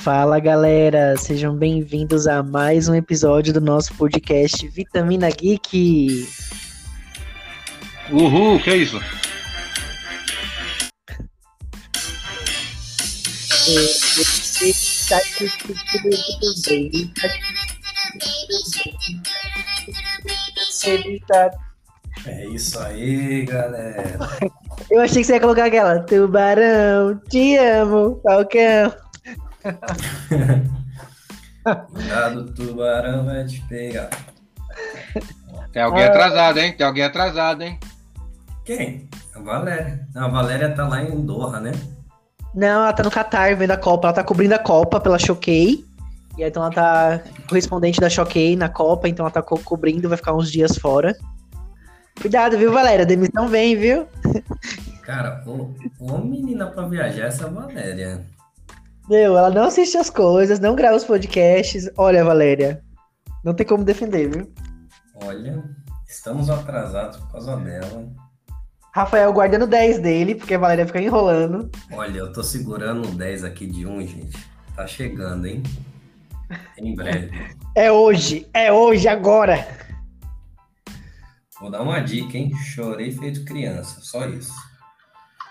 Fala galera, sejam bem-vindos a mais um episódio do nosso podcast Vitamina Geek. Uhul, que é isso? Você está assistindo bem. Você está É isso aí, galera. Eu achei que você ia colocar aquela Tubarão, te amo, Falcão. Cuidado, tubarão vai te pegar. Tem alguém Ah. atrasado, hein? Tem alguém atrasado, hein? Quem? A Valéria. Não, a Valéria tá lá em Doha, né? Não, ela tá no Qatar vendo a Copa, ela tá cobrindo a Copa pela Choquei. E aí, então ela tá correspondente da Choquei na Copa, então ela tá co- cobrindo, vai ficar uns dias fora. Cuidado, viu, Valéria? A demissão vem, viu? Cara, ô, ô menina pra viajar essa Valéria. Meu, ela não assiste as coisas, não grava os podcasts. Olha, Valéria, não tem como defender, viu? Olha, estamos atrasados por causa dela. Rafael guardando 10 dele, porque a Valéria fica enrolando. Olha, eu tô segurando um 10 aqui de um, gente. Tá chegando, hein? Em breve. É hoje, é hoje, agora. Vou dar uma dica, hein? Chorei feito criança, só isso.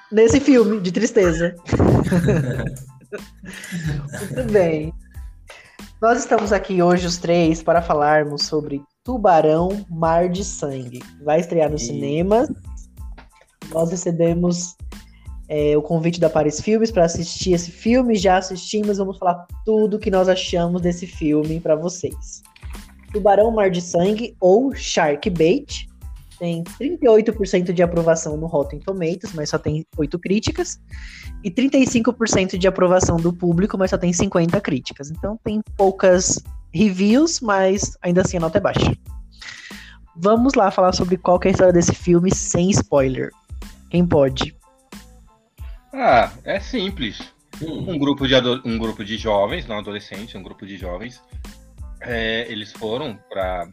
Nesse filme de tristeza. Muito bem. Nós estamos aqui hoje, os três, para falarmos sobre Tubarão Mar de Sangue. Vai estrear nos E- cinemas. Nós recebemos é, o convite da Paris Filmes para assistir esse filme. Já assistimos, vamos falar tudo que nós achamos desse filme para vocês. Tubarão Mar de Sangue ou Shark Bait tem 38% de aprovação no Rotten Tomatoes, mas só tem 8 críticas, e 35% de aprovação do público, mas só tem 50 críticas. Então tem poucas reviews, mas ainda assim a nota é baixa. Vamos lá falar sobre qual que é a história desse filme sem spoiler. Quem pode? Ah, é simples. Hum, Um grupo de, um grupo de jovens, não adolescentes, um grupo de jovens, é, eles foram pra.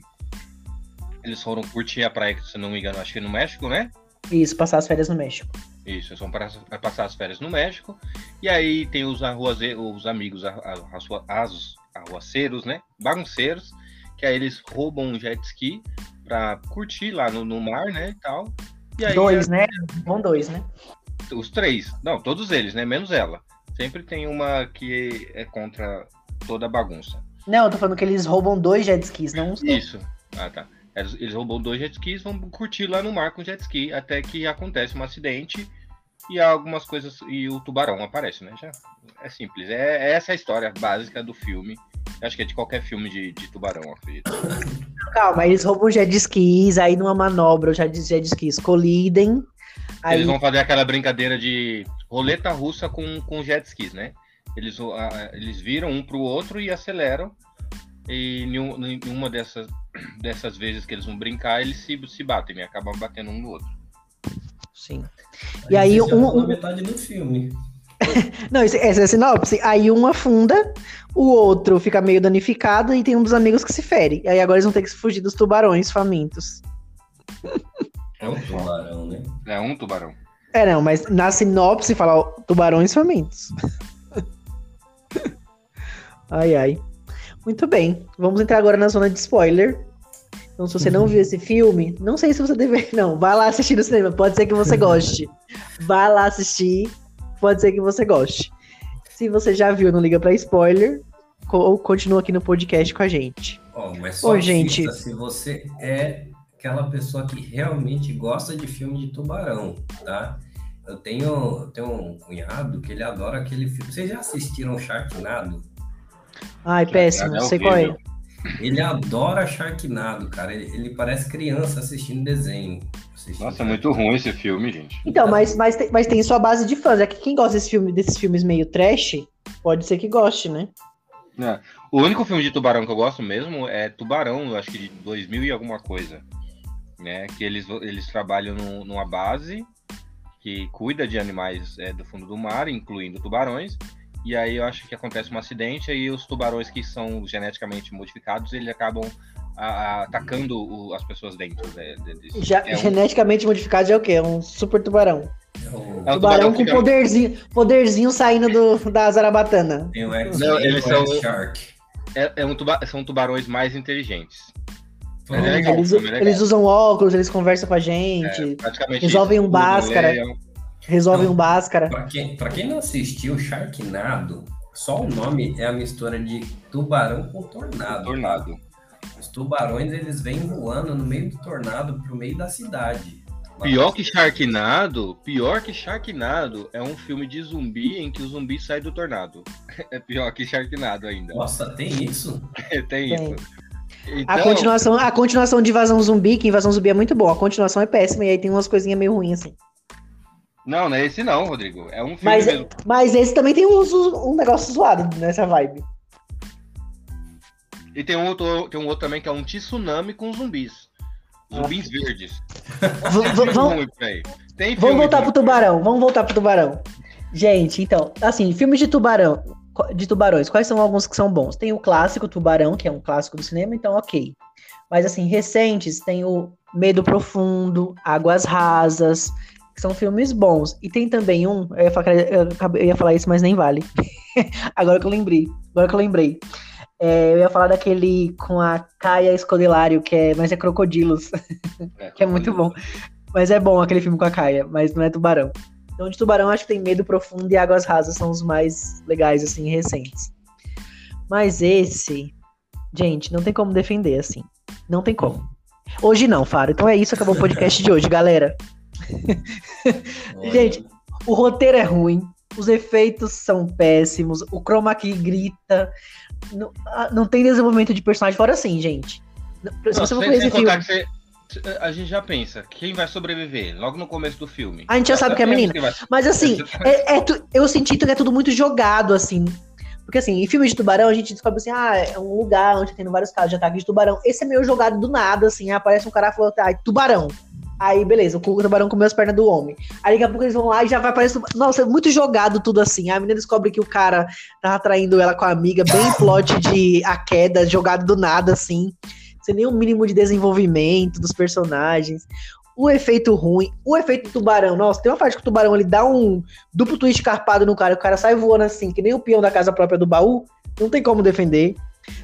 Eles foram curtir a praia, se não me engano, acho que no México, né? Isso, passar as férias no México. Isso, eles vão para passar as férias no México. E aí tem os, arruaze, os amigos as- arruaceiros, né? Bagunceiros, que aí eles roubam um jet ski pra curtir lá no, no mar, né? E tal. E aí dois, né? Vão dois, né? os três, não, todos eles, né? Menos ela. Sempre tem uma que é contra toda a bagunça. Não, eu tô falando que eles roubam dois jet skis, não um. Isso. Ah, tá. Eles, roubam dois jet skis, vão curtir lá no mar com jet ski, até que acontece um acidente e algumas coisas. E o tubarão aparece, né? Já é simples. É, é essa a história básica do filme. Acho que é de qualquer filme de, de tubarão, acredito. Calma, eles roubam jet skis, aí numa manobra os jet jet skis colidem. Aí Eles vão fazer aquela brincadeira de roleta russa com, com jet skis, né? Eles, ah, eles viram um pro outro e aceleram. E em uma dessas, dessas vezes que eles vão brincar, eles se, se batem, né? Acabam batendo um no outro. Sim. E aí, você já um- um- metade do filme. Não, esse- essa é a sinopse. Aí um afunda, o outro fica meio danificado e tem um dos amigos que se fere. Aí agora eles vão ter que fugir dos tubarões famintos. É um tubarão, né? É um tubarão. É, não, mas na sinopse fala ó, tubarões famintos. ai, ai. Muito bem. Vamos entrar agora na zona de spoiler. Então, se você não viu esse filme, não sei se você deve. Não, vai lá assistir no cinema. Pode ser que você goste. Vai lá assistir. Pode ser que você goste. Se você já viu, não liga pra spoiler. co- Ou continua aqui no podcast com a gente. Ó, mas só Ô, gente. se você é aquela pessoa que realmente gosta de filme de tubarão, tá? Eu tenho, eu tenho um cunhado que ele adora aquele filme. Vocês já assistiram Sharknado? Ai, péssimo. é Não sei qual é. Ele adora Sharknado, cara. Ele, ele parece criança assistindo desenho. assistindo Nossa, é muito ruim esse filme, gente. Então, mas, mas, tem, mas tem sua base de fãs. É que quem gosta desse filme, desses filmes meio trash, pode ser que goste, né? É. O único filme de tubarão que eu gosto mesmo é Tubarão, eu acho que de 2000 e alguma coisa. Né? Que eles, eles trabalham no- numa base que cuida de animais é, do fundo do mar, incluindo tubarões. E aí eu acho que acontece um acidente e os tubarões que são geneticamente modificados, eles acabam a- atacando o- as pessoas dentro. né, desse- Já, é um- Geneticamente modificado é o quê? É um super tubarão. O- É o Tubarão com fica- poderzinho, poderzinho saindo do, da Zarabatana. Tem o X Não, eles são- Shark. É, é um tuba- São tubarões mais inteligentes. É legal, Eles, é eles usam óculos, eles conversam com a gente, É, praticamente resolvem um Bhaskara. Tudo, resolvem Não. um Bhaskara. Pra quem, pra quem não assistiu Sharknado, só o nome é a mistura de tubarão com tornado. Tornado. Os tubarões, eles vêm voando no meio do tornado pro meio da cidade. Pior que Sharknado, pior que Sharknado é um filme de zumbi em que o zumbi sai do tornado. É pior que Sharknado ainda. Nossa, tem isso? Tem Tem. isso. A Então, continuação, a continuação de Invasão Zumbi, que Invasão Zumbi é muito boa. A continuação é péssima e aí tem umas coisinhas meio ruins assim. Não, não é esse não, Rodrigo. É um filme Mas, mesmo. mas esse também tem um, um negócio zoado nessa vibe. E tem um, outro, tem um outro também que é um tsunami com zumbis. Zumbis verdes. V- vamos-. Tem Vamos voltar pro tubarão, vamos voltar pro tubarão. Gente, então, assim, filmes de tubarão, de tubarões, quais são alguns que são bons? Tem o clássico Tubarão, que é um clássico do cinema, então ok. Mas assim, recentes, tem o Medo Profundo, Águas Rasas, são filmes bons. E tem também um, eu ia falar, eu ia falar isso, mas nem vale. agora que eu lembrei, agora que eu lembrei. É, eu ia falar daquele com a Caia Escodelário, que é, mas é Crocodilos, que é muito bom. Mas é bom aquele filme com a Caia, mas não é tubarão. Então, de tubarão, acho que tem Medo Profundo e Águas Rasas são os mais legais, assim, recentes. Mas esse, gente, não tem como defender, assim. Não tem como. Hoje não, Faro. Então é isso, acabou o podcast de hoje, galera. Gente, O roteiro é ruim, os efeitos são péssimos, o chroma key grita, não, ah, não tem desenvolvimento de personagem fora assim, gente. Se Não, você for sem- esse filme, você- a gente já pensa, quem vai sobreviver logo no começo do filme? A gente já sabe que é a menina. vai- Mas assim, é, é eu senti que é tudo muito jogado, assim. Porque assim, em filmes de tubarão, a gente descobre assim, ah, é um lugar onde tem vários casos de ataque de tubarão. Esse é meio jogado do nada, assim, aparece um cara falando, ah, tubarão. Aí, beleza, o tubarão comeu as pernas do homem. Aí daqui a pouco eles vão lá e já vai aparecer. Nossa, é muito jogado tudo assim. A menina descobre que o cara tava traindo ela com a amiga, bem plot de a queda, jogado do nada, assim. Sem nenhum mínimo de desenvolvimento dos personagens. O efeito ruim, o efeito tubarão. Nossa, tem uma parte que o tubarão ele dá um duplo twist carpado no cara, o cara sai voando assim, que nem o peão da casa própria do baú. Não tem como defender.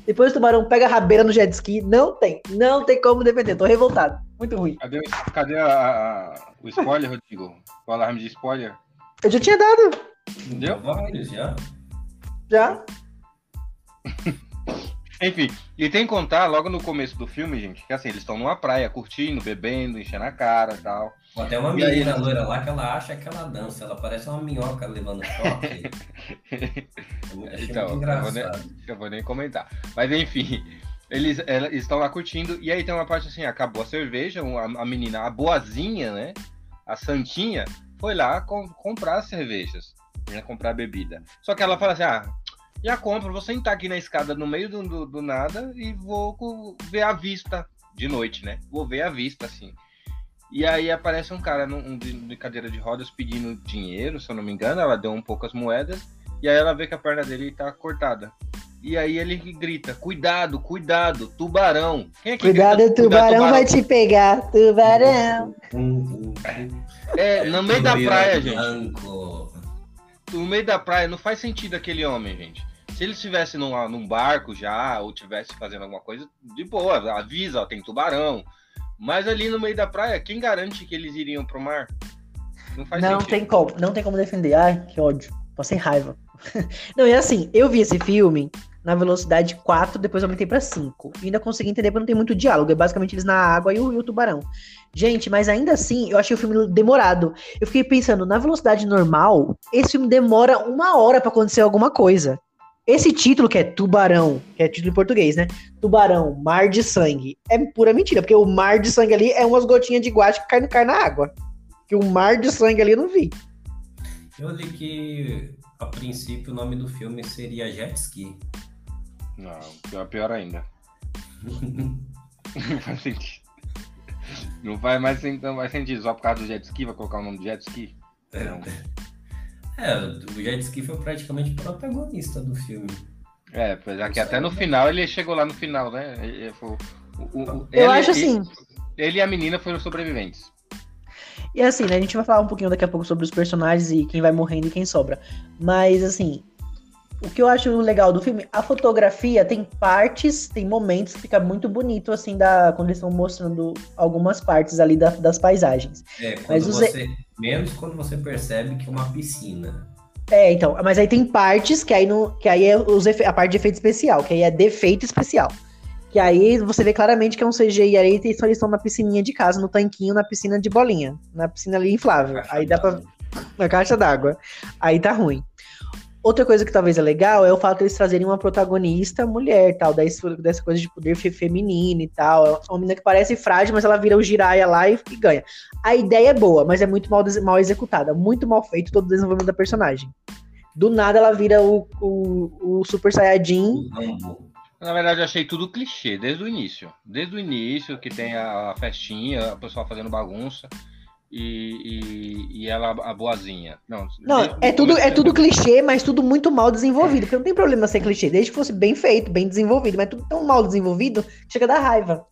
Depois o tubarão pega a rabeira no jet ski. Não tem. Não tem como defender. Tô revoltado. Muito ruim. Cadê, o- cadê a- a- o spoiler, Rodrigo? O alarme de spoiler? Eu já tinha dado. Entendeu? vários já. Já. Enfim, e tem que contar logo no começo do filme, gente, que assim, eles estão numa praia, curtindo, bebendo, enchendo a cara e tal. Tem uma E aí, menina eles- loira lá que ela acha que ela dança. Ela parece uma minhoca levando choque. Então, muito eu vou, nem, eu vou nem comentar. Mas enfim, eles, elas estão lá curtindo, e aí tem uma parte assim, acabou a cerveja, a, a menina, a boazinha, né? A santinha, foi lá com- comprar as cervejas, né? Comprar bebida. Só que ela fala assim, ah, já compro, vou sentar aqui na escada no meio do, do, do nada e vou ver a vista de noite, né? Vou ver a vista, assim. E aí aparece um cara num, um de, de cadeira de rodas pedindo dinheiro, se eu não me engano, ela deu um poucas moedas, e aí ela vê que a perna dele tá cortada. E aí ele grita: Cuidado, cuidado, tubarão. Quem é que Cuidado, grita, o tubarão vai te pegar. Tubarão. É, no meio da praia, gente. No meio da praia não faz sentido aquele homem, gente. Se ele estivesse num, num barco já, ou tivesse fazendo alguma coisa, de boa, avisa, ó, tem tubarão. Mas ali no meio da praia, quem garante que eles iriam pro mar? Não faz Não sentido. tem como, não tem como defender. Ai, que ódio. Passei raiva. não, e assim, eu vi esse filme na velocidade 4, depois aumentei pra 5. E ainda consegui entender porque não tem muito diálogo. É basicamente eles na água e o, e o tubarão. Gente, mas ainda assim, eu achei o filme demorado. Eu fiquei pensando, na velocidade normal, esse filme demora uma hora pra acontecer alguma coisa. Esse título, que é Tubarão, que é título em português, né? Tubarão, Mar de Sangue. É pura mentira, porque o mar de sangue ali é umas gotinhas de guache que cai, no- cai na água. Que o mar de sangue ali eu não vi. Eu li que, a princípio, o nome do filme seria Jet Ski. Não, pior, pior ainda. Não faz sentido. Não faz mais, não faz sentido. Só por causa do jet ski, vai colocar o nome do jet ski? Não. É, o Jet Ski foi praticamente o protagonista do filme. É, apesar que até no final ele chegou lá no final, né? Ele, foi- o- o- o- Eu ele- acho assim. Ele e a menina foram sobreviventes. E assim, né, a gente vai falar um pouquinho daqui a pouco sobre os personagens e quem vai morrendo e quem sobra. Mas assim, o que eu acho legal do filme, a fotografia tem partes, tem momentos que fica muito bonito, assim, da, quando eles estão mostrando algumas partes ali da, das paisagens. É, quando Mas os- você, menos quando você percebe que é uma piscina. É, então, mas aí tem partes que aí, não, que aí é os efe- a parte de efeito especial, que aí é defeito especial. Que aí você vê claramente que é um CGI aí, eles estão- eles estão na piscininha de casa, no tanquinho, na piscina de bolinha, na piscina ali inflável. Aí dá pra, na caixa d'água. Aí tá ruim. Outra coisa que talvez é legal é o fato de eles trazerem uma protagonista mulher, tal, dessa, coisa de poder fe- feminino e tal. É uma menina que parece frágil, mas ela vira o Jiraiya lá e, e ganha. A ideia é boa, mas é muito mal, mal executada, muito mal feito todo o desenvolvimento da personagem. Do nada ela vira o, o, o Super Saiyajin. Na verdade, eu achei tudo clichê, desde o início. Desde o início, que tem a, a festinha, o pessoal fazendo bagunça. E, e, e ela a boazinha. Não, Não, é tudo, é tudo clichê, mas tudo muito mal desenvolvido. Porque não tem problema ser clichê, desde que fosse bem feito, bem desenvolvido. Mas tudo tão mal desenvolvido que chega a dar raiva.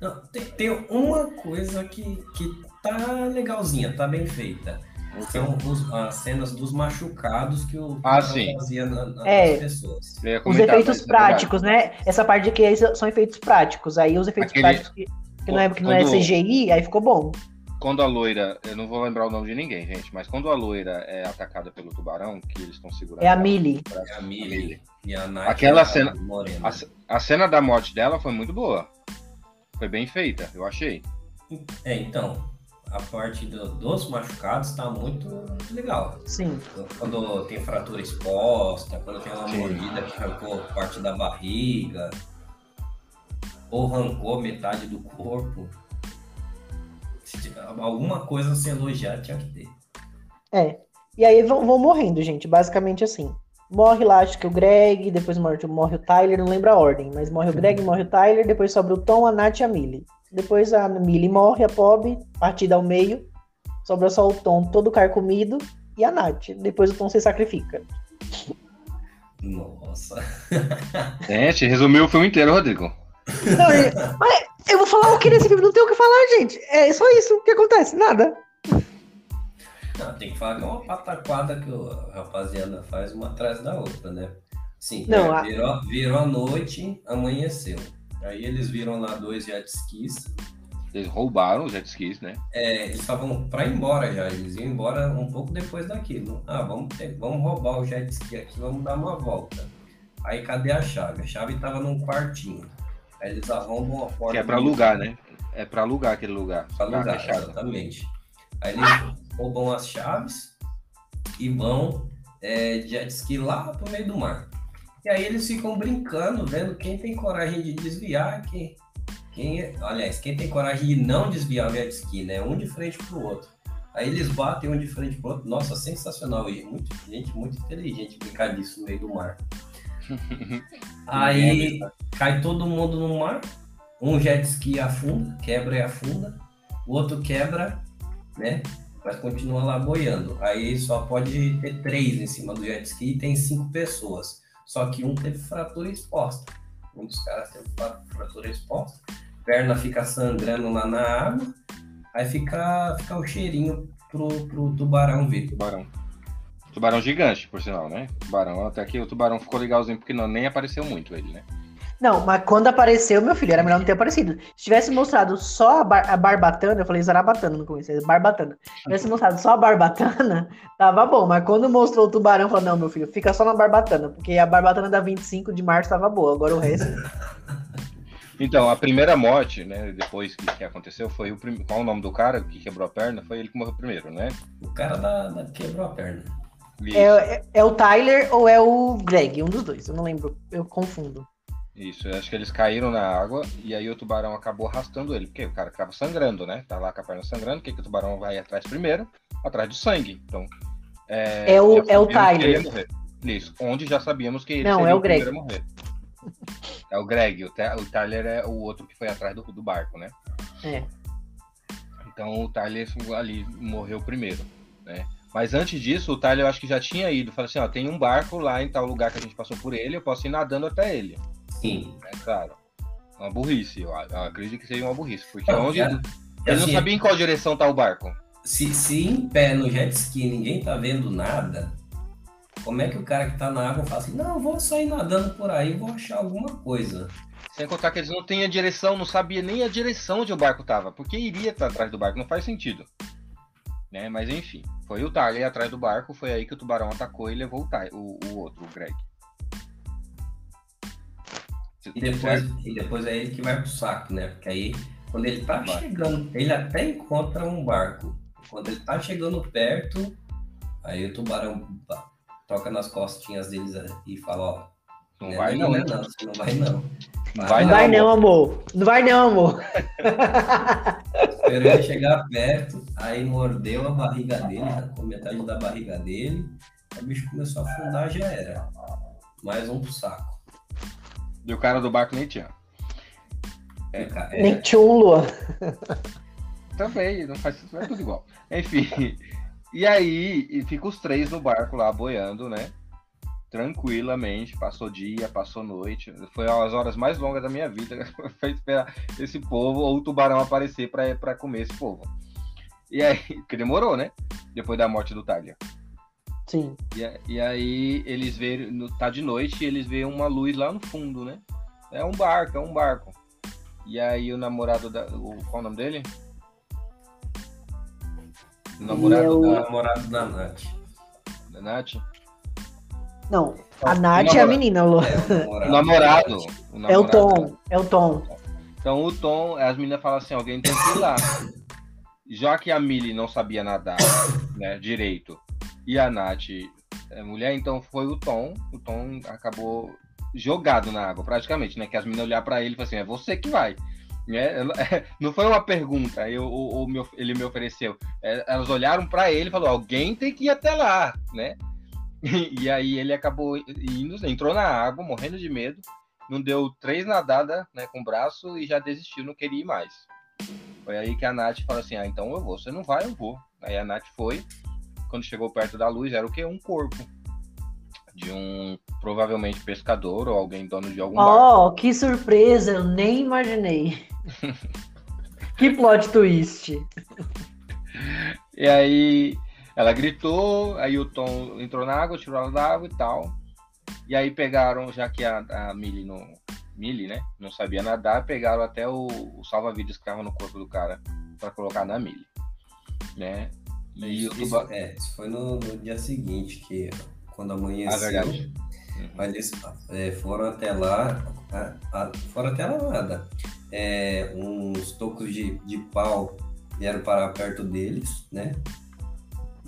Não, tem, tem uma coisa que, que tá legalzinha, tá bem feita. São os- as cenas dos machucados que o Ah, sim. fazia na- nas É. pessoas. Eu ia Os efeitos é práticos, né? Essa parte aqui aí são efeitos práticos. Aí os efeitos Aquele- práticos que, que não é, que não é CGI, aí ficou bom. Quando a loira, eu não vou lembrar o nome de ninguém, gente, mas quando a loira é atacada pelo tubarão, que eles estão segurando. É a ela, Millie. É a Millie e a Nath. Aquela a cena-. A, a cena da morte dela foi muito boa. Foi bem feita, eu achei. É, então, a parte do- dos machucados tá muito legal. Sim. Quando tem fratura exposta, quando tem uma Sim. mordida que arrancou parte da barriga, ou arrancou metade do corpo. Alguma coisa a se elogiar tinha que ter. É. E aí vão, vão morrendo, gente. Basicamente assim. Morre lá, acho que o Greg, depois morre, morre o Tyler, não lembro a ordem, mas morre o Greg, morre o Tyler, depois sobra o Tom, a Nath e a Millie. Depois a Millie morre, a pobre, partida ao meio, sobra só o Tom todo carcomido e a Nath. Depois o Tom se sacrifica. Nossa. Gente, resumiu o filme inteiro, Rodrigo. Não, e- mas eu vou falar o que nesse filme? Não tem o que falar, gente. É só isso que acontece, nada. Não, tem que falar que é uma pataquada que o- a rapaziada faz uma atrás da outra, né? Sim, Não, é, a- virou, virou a noite, amanheceu. Aí eles viram lá dois jet skis. Eles roubaram os jet skis, né? É, eles estavam para ir embora já, eles iam embora um pouco depois daquilo. Ah, vamos, ter- vamos roubar o jet ski aqui, vamos dar uma volta. Aí cadê a chave? A chave estava num quartinho. Aí eles arrombam a porta. Que é pra do- alugar, né? É pra alugar aquele lugar. Tá alugar, fechado. exatamente. Aí eles roubam as chaves e vão é, de jet ski lá pro meio do mar. E aí eles ficam brincando, vendo quem tem coragem de desviar, quem, quem é- aliás, quem tem coragem de não desviar o jet ski, né? Um de frente pro outro. Aí eles batem um de frente pro outro. Nossa, sensacional. E muito, gente muito inteligente brincar disso no meio do mar. Aí cai todo mundo no mar. Um jet ski afunda, quebra e afunda. O outro quebra, né? Mas continua lá boiando. Aí só pode ter três em cima do jet ski e tem cinco pessoas. Só que um teve fratura exposta. Um dos caras teve fra- fratura exposta. Perna fica sangrando lá na água. Aí fica, fica o cheirinho pro, pro tubarão ver. Tubarão. Tubarão gigante, por sinal, né? Tubarão, até que o tubarão ficou legalzinho, porque não, nem apareceu muito ele, né? Não, mas quando apareceu, meu filho, era melhor não ter aparecido. Se tivesse mostrado só a, bar- a barbatana, eu falei zarabatana no começo, é barbatana. Se tivesse mostrado só a barbatana, tava bom. Mas quando mostrou o tubarão, eu falei, não, meu filho, fica só na barbatana, porque a barbatana da 25 de março tava boa, agora o resto. Então, a primeira morte, né, depois que, que aconteceu, foi o primeiro. Qual o nome do cara que quebrou a perna? Foi ele que morreu primeiro, né? O cara da, da- quebrou a perna. É, é- é o Tyler ou é o Greg? Um dos dois, eu não lembro, eu confundo. isso. Eu acho que eles caíram na água e aí o tubarão acabou arrastando ele, porque o cara acaba sangrando, né? Tá lá com a perna sangrando, o que, que o tubarão vai atrás primeiro? Atrás do sangue. Então. É o- é o sabíamos que Tyler. Isso, onde já sabíamos que ele Não, é o Greg. primeiro a morrer. É o Greg, o, o Tyler é o outro que foi atrás do, do barco, né? É. Então o Tyler ali morreu primeiro, né? Mas antes disso, o Tyler eu acho que já tinha ido. Falou assim, ó, tem um barco lá em tal lugar que a gente passou por ele, eu posso ir nadando até ele. Sim. Né? Claro. Uma burrice, eu, eu acredito que seria uma burrice. Porque Não, onde. Ele não Assim, sabia em qual direção tá o barco. Se, se em pé no jet ski ninguém tá vendo nada, como é que o cara que tá na água fala assim, não, eu vou sair nadando por aí, vou achar alguma coisa. Sem contar que eles não têm a direção, não sabia nem a direção onde o barco tava. Porque iria estar atrás do barco, não faz sentido. Né? Mas enfim, foi o Tarley atrás do barco, foi aí que o tubarão atacou e levou o, Ty- o, o outro, o Greg. E depois, e depois é ele que vai pro saco, né? Porque aí, quando ele tá Vai. chegando, ele até encontra um barco. Quando ele tá chegando perto, aí o tubarão toca nas costinhas deles e fala, ó, Não né, vai não, não, é não, você não vai não. Não vai Não vai não, amor. Não vai não, amor. Esperou ele chegar perto, aí mordeu a barriga dele, arrancou metade da barriga dele, o bicho começou a afundar, já era. Mais um pro saco. E o cara do barco nem tinha. É, cara, Nem é, tinha um Luan. Também, não faz é tudo igual. Enfim. E aí, e fica os três no barco lá boiando, né? Tranquilamente, passou dia, passou noite. Foi as horas mais longas da minha vida. Foi esperar esse povo ou o tubarão aparecer pra, pra comer esse povo. E aí, que demorou, né? Depois da morte do Talia. Sim. E, e aí eles veem, no- tá de noite e eles veem uma luz lá no fundo, né? É um barco, é um barco. E aí o namorado da. O, qual o nome dele? O namorado é o- o da, namorado da Nath. da Nath? Não, a Nath é a namorado. menina, Luan. É, o O namorado. namorado. o É o namorado Tom. É o Tom. Então o Tom, as meninas falam assim, alguém tem que ir lá. Já que a Millie não sabia nadar, né, direito, e a Nath é mulher, então foi o Tom. O Tom acabou jogado na água, praticamente, né? Que as meninas olharam pra ele e falaram assim, é você que vai. Né? Não foi uma pergunta, eu, ele me ofereceu. É, Elas olharam pra ele e falou, alguém tem que ir até lá, né? E aí ele acabou indo, entrou na água, morrendo de medo, não deu três nadadas né, com o braço e já desistiu, não queria ir mais. Foi aí que a Nath falou assim: ah, então eu vou. Você não vai, eu vou. Aí a Nath foi. Quando chegou perto da luz, era o quê? Um corpo. De um, provavelmente, pescador ou alguém dono de algum barco. Oh, que surpresa, eu nem imaginei. que plot twist. E aí ela gritou, aí o Tom entrou na água, tirou ela da água e tal. E aí pegaram, já que a, a Millie não. Millie, né? Não sabia nadar, pegaram até o, o salva-vidas que estava no corpo do cara para colocar na Millie. Né? E Isso, tuba... é, isso foi no, no dia seguinte, que quando Ah, amanheceu, verdade. mas eles é, foram até lá, a- a- foram até lá nada. É, uns tocos de, de pau vieram parar perto deles, né?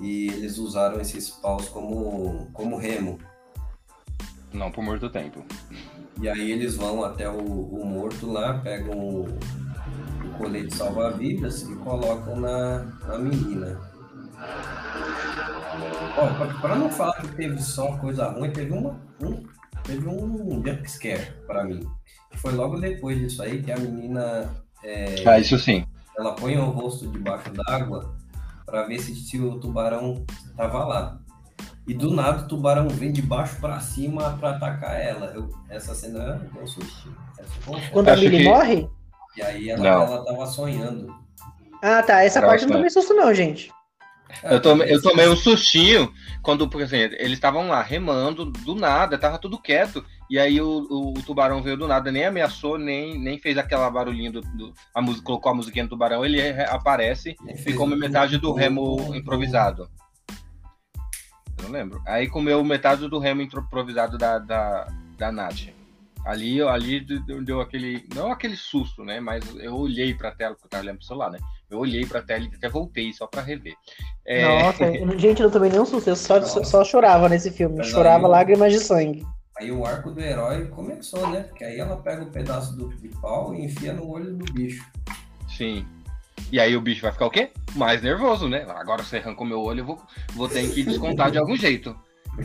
E eles usaram esses paus como, como remo. Não, por muito tempo. E aí eles vão até o, o morto lá, pegam o, o colete salva-vidas e colocam na, na menina. Ó, pra, não falar que teve só coisa ruim, teve uma, um, teve um jump scare pra mim. Foi logo depois disso aí que a menina é, Ah, isso sim. ela põe o rosto debaixo d'água pra ver se, se o tubarão tava lá. E do nada o tubarão vem de baixo pra cima pra atacar ela. Eu- essa cena deu um foi um Quando a Millie que- morre? E aí ela, Não. ela tava sonhando. Ah, tá. Essa Nossa, parte eu não tomei susto, não, gente. Eu tomei, eu tomei um sustinho quando, por exemplo, eles estavam lá remando do nada, tava tudo quieto. E aí o, o- o tubarão veio do nada, nem ameaçou, nem, nem fez aquela barulhinho do, do- a música, colocou a musiquinha do tubarão, ele re- aparece e o- metade do remo improvisado. Eu não lembro. Aí comeu metade do remo improvisado da, da, da Nath. Ali, ali deu, aquele. Não aquele susto, né? Mas eu olhei pra tela, porque eu tava olhando pro celular, né? Eu olhei pra tela e até voltei só pra rever. É, Nossa, gente, eu não tomei nenhum susto. Eu só, Nossa. só chorava nesse filme. Chorava eu- lágrimas de sangue. Aí o arco do herói começou, né? Porque aí ela pega o pedaço do de pau e enfia no olho do bicho. Sim. E aí o bicho vai ficar o quê? Mais nervoso, né? Agora você arrancou meu olho, eu vou, vou ter que descontar de algum jeito.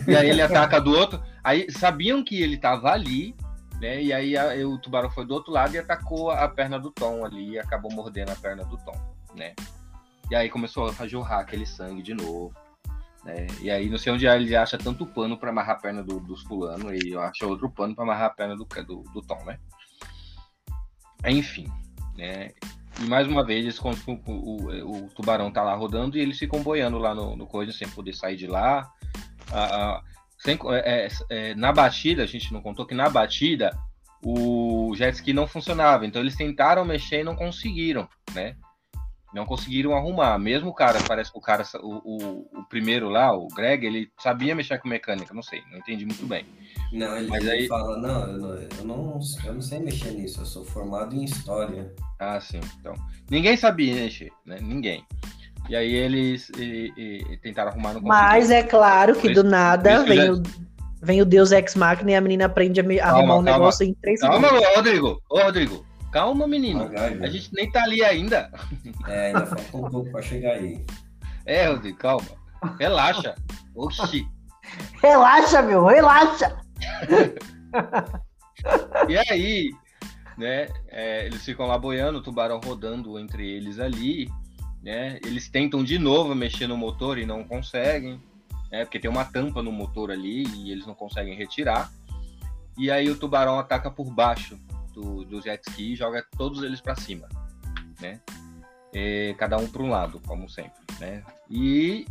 E aí ele ataca do outro. Aí sabiam que ele tava ali, né? E aí a- o tubarão foi do outro lado e atacou a perna do Tom ali e acabou mordendo a perna do Tom, né? E aí começou a jorrar aquele sangue de novo. Né? E aí não sei onde ele acha tanto pano pra amarrar a perna do- dos fulano e eu acho outro pano pra amarrar a perna do, do, do Tom, né? Enfim, né? E mais uma vez, eles, o, o, o, tubarão tá lá rodando e eles ficam boiando lá no, no coisa sem poder sair de lá. Sem, é, é, é, na batida, a gente não contou que na batida o jet ski não funcionava. Então eles tentaram mexer e não conseguiram, né? Não conseguiram arrumar. Mesmo o cara, parece que o cara, o, o, o primeiro lá, o Greg, ele sabia mexer com mecânica, não sei, não entendi muito bem. Não, ele, Mas aí... fala, não eu, não, eu não, eu não sei mexer nisso, eu sou formado em história. Ah, sim. Então, ninguém sabia mexer, né? Ninguém. E aí eles e, e, tentaram arrumar no Mas é claro que do nada vem já... o, vem o Deus Ex Machina e a menina aprende a calma, arrumar um calma. negócio em três calma, segundos. Calma, Rodrigo. Ô, Rodrigo. Calma, menino. a gente nem tá ali ainda. É, ainda falta um pouco pra chegar aí. É, Rodrigo, calma. Relaxa. Oxi. Relaxa, meu, relaxa. e aí, né, é, eles ficam lá boiando, o tubarão rodando entre eles ali, né? Eles tentam de novo mexer no motor e não conseguem, né? Porque tem uma tampa no motor ali e eles não conseguem retirar. E aí o tubarão ataca por baixo do, do jet ski e joga todos eles para cima, né? E cada um para um lado, como sempre, né? E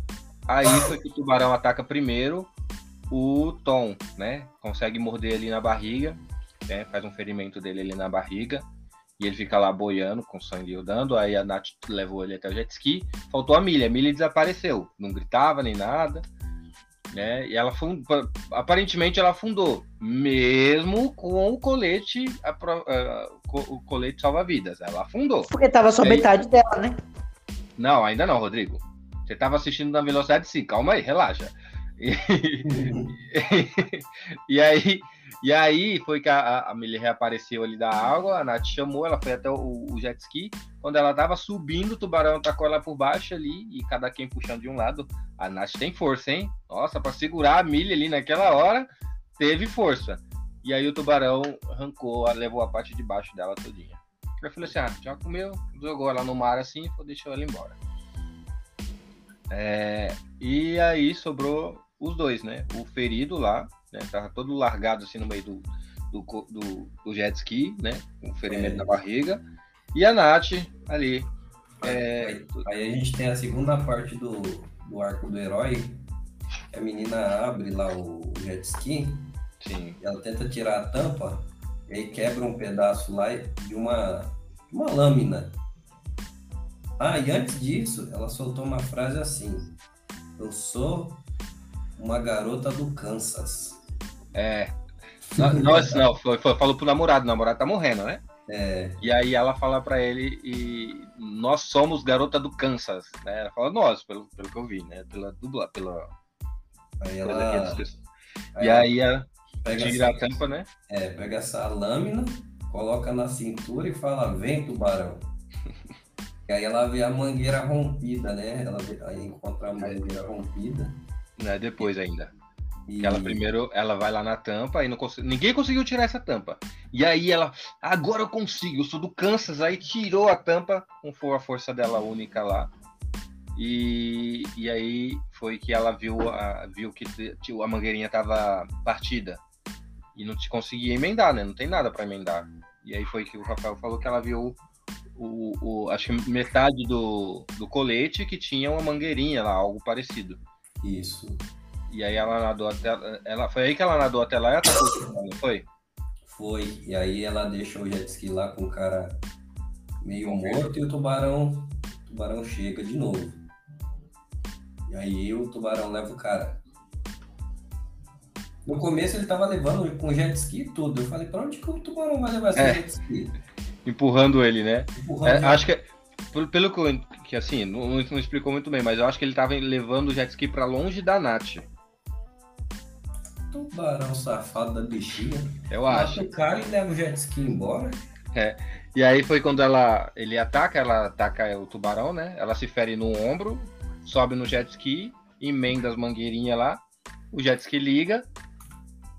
aí foi que o tubarão ataca primeiro o Tom, né? Consegue morder ali na barriga, né? Faz um ferimento dele ali na barriga e ele fica lá boiando com sangue rodando. Aí a Nath levou ele até o jet ski. Faltou a Milha, a Milha desapareceu, não gritava nem nada né? E ela fundou, aparentemente ela afundou, mesmo com o colete, a, a, o colete salva-vidas. Ela afundou. Porque tava só aí... metade dela, né? Não, ainda não, Rodrigo. Você tava assistindo na velocidade sim, calma aí, relaxa. E, e aí e aí foi que a, a Millie reapareceu ali da água, a Nath chamou, ela foi até o, o, jet ski. Quando ela tava subindo, o tubarão tacou ela por baixo ali, e cada quem puxando de um lado. A Nath tem força, hein? Nossa, para segurar a Millie ali naquela hora, teve força. E aí o tubarão arrancou, levou a parte de baixo dela todinha. Eu falei assim, ah, já comeu, jogou ela no mar assim e deixou ela embora. É, e aí sobrou os dois, né? O ferido lá, né? Tava todo largado assim no meio do, do, do, do jet ski, né? Com ferimento é. na barriga. E a Nath ali. É... Aí, aí, a gente tem a segunda parte do, do arco do herói. A menina abre lá o jet ski. Sim. ela tenta tirar a tampa. E aí quebra um pedaço lá de uma, uma lâmina. Ah, e antes disso, ela soltou uma frase assim: Eu sou uma garota do Kansas. É. Nossa, não, foi, foi, falou pro namorado, o namorado tá morrendo, né? É. E aí ela fala para ele e nós somos garota do Kansas, né? Ela fala nós, pelo, pelo que eu vi, né? Pela dubla, pela. Aí ela. Aí e aí ela tira a tampa, né? É, pega essa lâmina, coloca na cintura e fala: vem, tubarão. e aí ela vê a mangueira rompida, né? Ela vê, aí encontra a mangueira rompida. Não é depois ainda. E... Ela primeiro, ela vai lá na tampa e não cons... ninguém conseguiu tirar essa tampa. E aí ela, agora eu consigo, eu sou do Kansas, aí tirou a tampa com a força dela única lá. E, e aí foi que ela viu, a, viu que a mangueirinha tava partida e não te conseguia emendar, né? Não tem nada para emendar. E aí foi que o Rafael falou que ela viu o, o, acho que metade do, do colete que tinha uma mangueirinha lá, algo parecido. Isso. E aí ela nadou até. Ela, foi aí que ela nadou até lá e atacou o não foi? Foi. E aí ela deixou o jet ski lá com o cara meio morto e o tubarão. O tubarão chega de novo. E aí o tubarão leva o cara. No começo ele tava levando com jet ski e tudo. Eu falei, pra onde que o tubarão vai levar esse é. jet ski? Empurrando ele, né? Empurrando é, ele. Acho que pelo que, assim, não, não, explicou muito bem, mas eu acho que ele tava levando o jet ski pra longe da Nath. Tubarão safado da bichinha. Eu acho. O cara e leva o jet ski embora. É. E aí foi quando ela ele ataca, ela ataca o tubarão, né? Ela se fere no ombro, sobe no jet ski, emenda as mangueirinhas lá, o jet ski liga,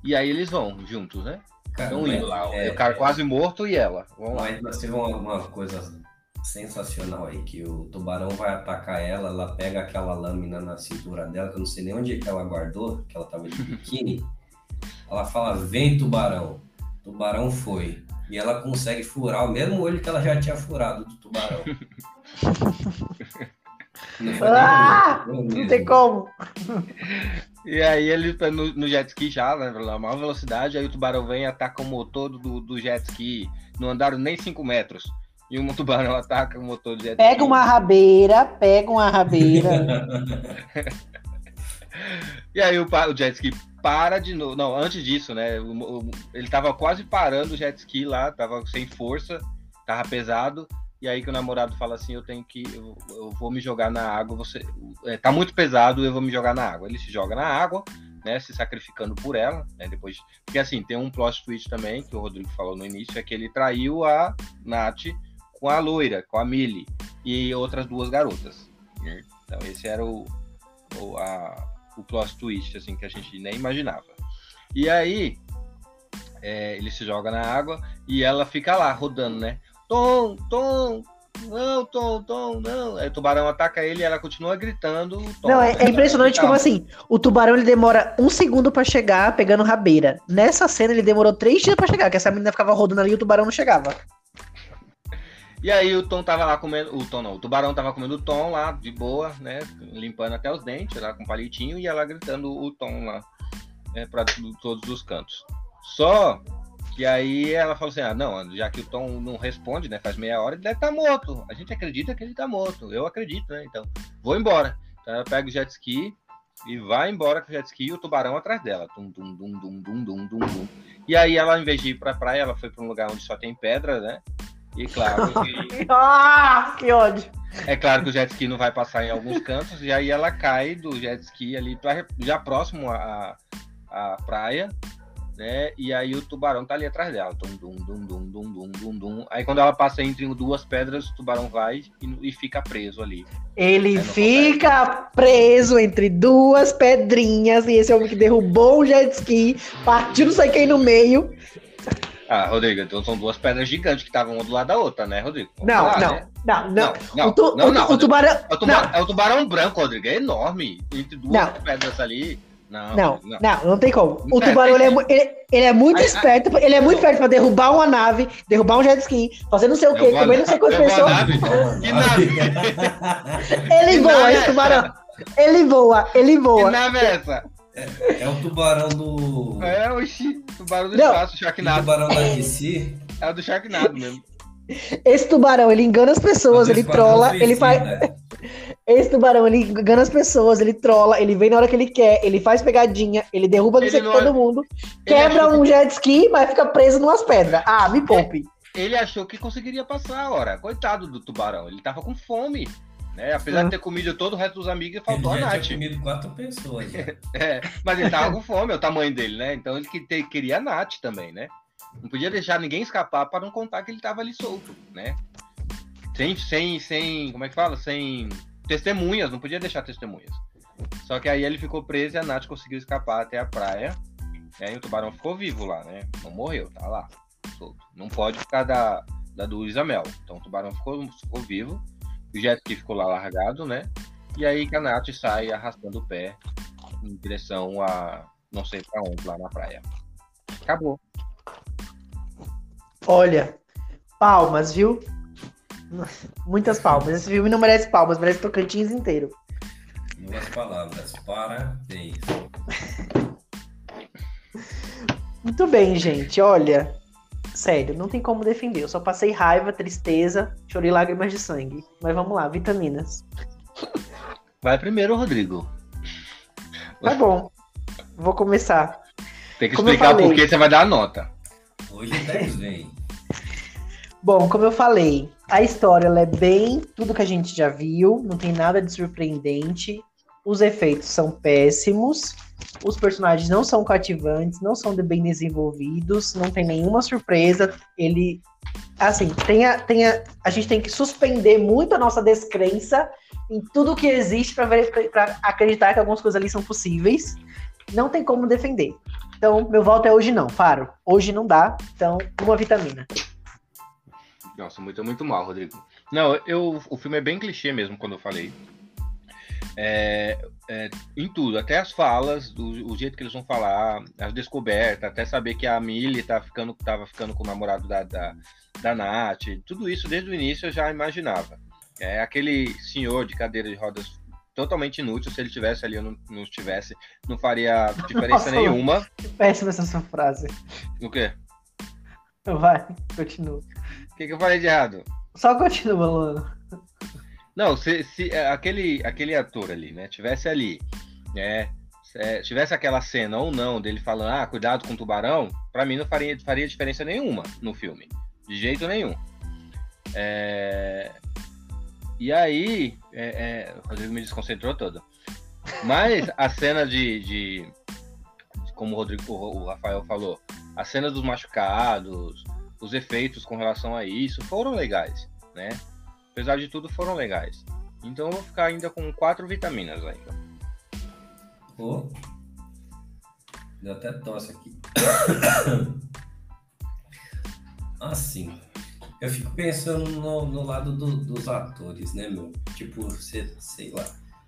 e aí eles vão juntos, né? Estão indo lá. É, o cara é, quase morto e ela. Vamos mas lá. teve uma, uma coisa sensacional aí, que o tubarão vai atacar ela, ela pega aquela lâmina na cintura dela, que eu não sei nem onde é que ela guardou, que ela tava de biquíni. ela fala, vem tubarão. Tubarão foi. E ela consegue furar o mesmo olho que ela já tinha furado do tubarão. não, ah, não tem como. E aí ele tá no, no, jet ski já, né, na maior velocidade, aí o tubarão vem e ataca o motor do, do jet ski. Não andaram nem 5 metros. E um tubarão ataca o motor do jet ski. Pega uma rabeira, pega uma rabeira. e aí o, o jet ski para de novo. Não, antes disso, né? O, o, ele tava quase parando o jet ski lá, tava sem força, tava pesado. E aí que o namorado fala assim, eu tenho que. Eu, eu vou me jogar na água, você. É, tá muito pesado, eu vou me jogar na água. Ele se joga na água, né? Se sacrificando por ela, né? Depois. Porque assim, tem um plot twist também, que o Rodrigo falou no início, é que ele traiu a Nath com a loira, com a Millie e outras duas garotas. Né? Então esse era o, o, a, o plot twist, assim, que a gente nem imaginava. E aí, é, ele se joga na água e ela fica lá, rodando, né? Tom, Tom, não, Tom, Tom, não. Aí o tubarão ataca ele e ela continua gritando. Tom, não, é, é impressionante como assim, o tubarão ele demora um segundo para chegar pegando rabeira. Nessa cena ele demorou três dias para chegar, que essa menina ficava rodando ali e o tubarão não chegava. E aí o Tom tava lá comendo. O Tom não, o tubarão tava comendo o Tom lá, de boa, né? Limpando até os dentes, lá com palitinho, e ela gritando o Tom lá, né, pra todos os cantos. Só que aí ela falou assim: ah, não, já que o Tom não responde, né? Faz meia hora, ele deve estar tá morto. A gente acredita que ele tá morto. Eu acredito, né? Então, vou embora. Então ela pega o jet ski e vai embora com o jet ski e o tubarão atrás dela. Dum, dum, dum, dum, dum, dum, dum. E aí ela, em vez de ir pra praia, ela foi para um lugar onde só tem pedra, né? E claro que. ah, que ódio! É claro que o jet ski não vai passar em alguns cantos, e aí ela cai do jet ski ali pra, já próximo à, à praia, né? E aí o tubarão tá ali atrás dela. Dum, dum, dum, dum, dum, dum, dum, dum. Aí quando ela passa entre duas pedras, o tubarão vai e, e fica preso ali. Ele fica consegue. preso entre duas pedrinhas, e esse homem que derrubou o jet ski, partiu não sei quem no meio. Ah, Rodrigo, então são duas pedras gigantes que estavam uma do lado da outra, né, Rodrigo? não, lá, não, né? não, não, não, o, tu, não, o, não, o tubarão. É o, tubarão, é o tubarão branco, Rodrigo, é enorme. Entre duas não. pedras ali. Não, não, não, não, não tem como. O tubarão ele é, ele, ele é muito esperto, ele é muito esperto pra derrubar uma nave, derrubar um jet ski, fazer não sei o quê, comer não sei quantas pessoas. Que nave? ele voa, esse tubarão. Ele voa, ele voa. Que nave é essa? É, é o tubarão do. É, o tubarão do espaço, o Sharknado. O tubarão da DC. É o do Sharknado mesmo. Esse tubarão, ele engana as pessoas, ele trola, ele faz. Né? Esse tubarão, ele engana as pessoas, ele trola, ele vem na hora que ele quer, ele faz pegadinha, ele derruba não sei que todo mundo, quebra um jet ski, mas fica preso numas pedras. Ah, me poupe. Ele achou que conseguiria passar, ora. Coitado do tubarão, ele tava com fome. Né? Apesar de ter comido todo o resto dos amigos, faltou ele a Nath. Tinha comido quatro pessoas. É, mas ele tava com fome, é o tamanho dele, né? Então ele queria a Nath também, né? Não podia deixar ninguém escapar para não contar que ele estava ali solto, né? Sem, sem, sem, como é que fala? Sem testemunhas, não podia deixar testemunhas. Só que aí ele ficou preso e a Nath conseguiu escapar até a praia. Né? E o tubarão ficou vivo lá, né? Não morreu, tá lá, solto. Não pode ficar da, da do Isamel. Então o tubarão ficou, ficou vivo. O jet ski ficou lá largado, né? E aí que a Nath sai arrastando o pé em direção a não sei para onde, lá na praia. Acabou. Olha, palmas, viu? Muitas palmas. Esse filme não merece palmas, merece Tocantins inteiro. Duas palavras, parabéns. Muito bem, gente. Olha, sério, não tem como defender. Eu só passei raiva, tristeza, chorei lágrimas de sangue. Mas vamos lá, vitaminas. Vai primeiro, Rodrigo. Tá bom. Vou começar. Tem que explicar por que você vai dar a nota. Hoje 10 vem. Bom, como eu falei, a história é bem tudo que a gente já viu, não tem nada de surpreendente. Os efeitos são péssimos, os personagens não são cativantes, não são bem desenvolvidos, não tem nenhuma surpresa. Ele, assim, tem a, tem a, a gente tem que suspender muito a nossa descrença em tudo que existe para acreditar que algumas coisas ali são possíveis. Não tem como defender. Então, meu voto é hoje não, Faro. Hoje não dá, então, uma vitamina. Nossa, muito, muito mal, Rodrigo. Não, eu, o filme é bem clichê mesmo, quando eu falei. É, é, em tudo, até as falas, do, o jeito que eles vão falar, as descobertas, até saber que a Millie tá ficando, tava ficando com o namorado da, da, da Nath, tudo isso desde o início eu já imaginava. É aquele senhor de cadeira de rodas totalmente inútil, se ele tivesse ali ou não, não estivesse, não faria diferença Nossa, nenhuma. Péssima essa sua frase. O quê? Vai, continua. O que, que eu falei de errado? Só continua, Luana. Não, se, se é, aquele, aquele ator ali, né, tivesse ali, né, é, tivesse aquela cena ou não dele falando, ah, cuidado com o tubarão, pra mim não faria, faria diferença nenhuma no filme. De jeito nenhum. É, E aí, é, é, o Rodrigo me desconcentrou todo. Mas a cena de, de- de- como o Rodrigo, o Rafael falou, a cena dos machucados, os efeitos com relação a isso foram legais, né? Apesar de tudo, foram legais. Então eu vou ficar ainda com quatro vitaminas ainda. Pô. Deu até tosse aqui. Assim, eu fico pensando no, no lado do- dos atores, né, meu? Tipo, você, sei lá,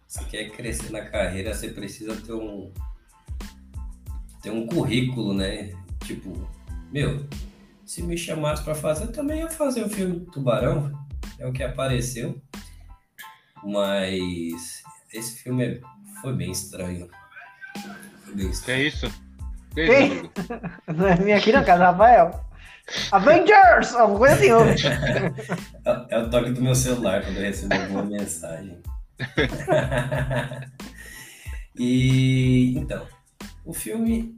você quer crescer na carreira, você precisa ter um. ter um currículo, né? Tipo, meu, se me chamasse pra fazer, também ia fazer o filme Tubarão. É o que apareceu. Mas esse filme é- foi bem estranho. Foi bem Que estranho. é isso? Que é isso? Não é minha aqui não, casa Rafael. Avengers! Alguma coisa assim, ouve. É, é o toque do meu celular quando eu recebo alguma mensagem. e então, o filme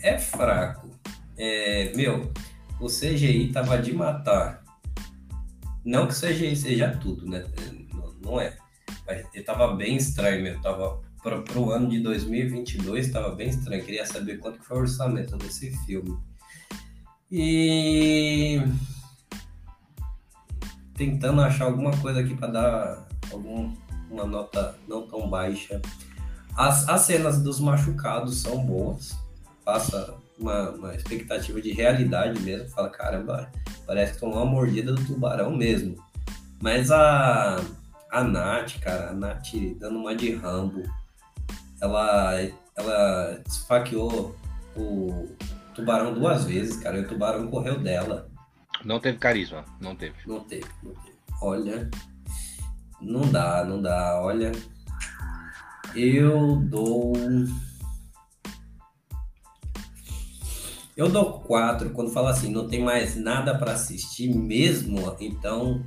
é fraco. É, meu, o CGI tava de matar. Não que CGI seja tudo, né? Não, é. Mas ele tava bem estranho, meu. Tava pro, pro ano de 2022 tava bem estranho. Queria saber quanto foi o orçamento desse filme. E tentando achar alguma coisa aqui para dar algum, uma nota não tão baixa. As, as cenas dos machucados são boas, passa uma, uma expectativa de realidade mesmo. Fala, caramba, parece que tomou uma mordida do tubarão mesmo. Mas a, a Nath, cara, a Nath dando uma de Rambo, ela, ela esfaqueou o tubarão duas vezes, cara, e o tubarão correu dela. Não teve carisma, não teve. Não teve, não teve. Olha, não dá, não dá. Olha, eu dou. Eu dou quatro quando fala assim, não tem mais nada pra assistir mesmo, então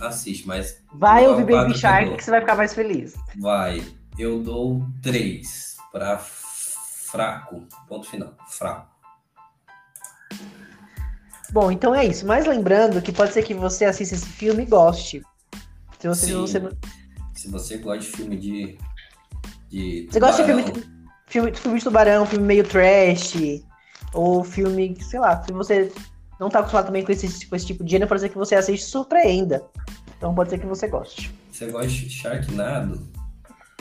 assiste, mas Vai Não, ouvir Baby que Shark dou. que você vai ficar mais feliz. vai. Eu dou três pra fraco. Ponto final. Fraco. Bom, então é isso. Mas lembrando que pode ser que você assista esse filme e goste. Se você, Sim. você, Se você gosta de filme de. de você gosta de filme, filme, filme de tubarão, filme meio trash, ou filme, sei lá, se você não tá acostumado também com esse, com esse tipo de gênero, pode ser que você assista e surpreenda. Então pode ser que você goste. você gosta de Sharknado,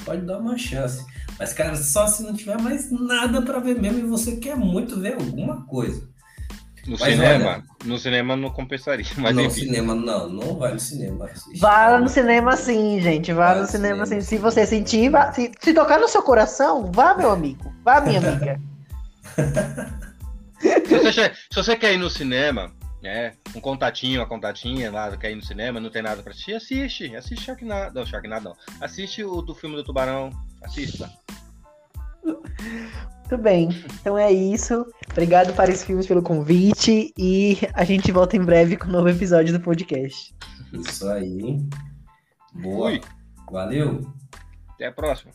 pode dar uma chance. Mas, cara, só se não tiver mais nada pra ver mesmo e você quer muito ver alguma coisa. No Mas cinema, no cinema não compensaria, mas no enfim. cinema, não, não vai no cinema. assiste. Vá no cinema sim, gente. Vá Vai no no cinema sim. cinema, Se você sentir, vá- se, se tocar no seu coração, vá, meu amigo. Vá, minha amiga. Se você, se você quer ir no cinema, né? Um contatinho, uma contatinha lá, quer ir no cinema, não tem nada pra assistir, assiste. Assiste Sharknado. Não, Sharknado não. Assiste o do filme do Tubarão. Assista. Muito bem. Então é isso. Obrigado para os filmes pelo convite. E a gente volta em breve com um novo episódio do podcast. Isso aí. Boa. Fui. Valeu. Até a próxima.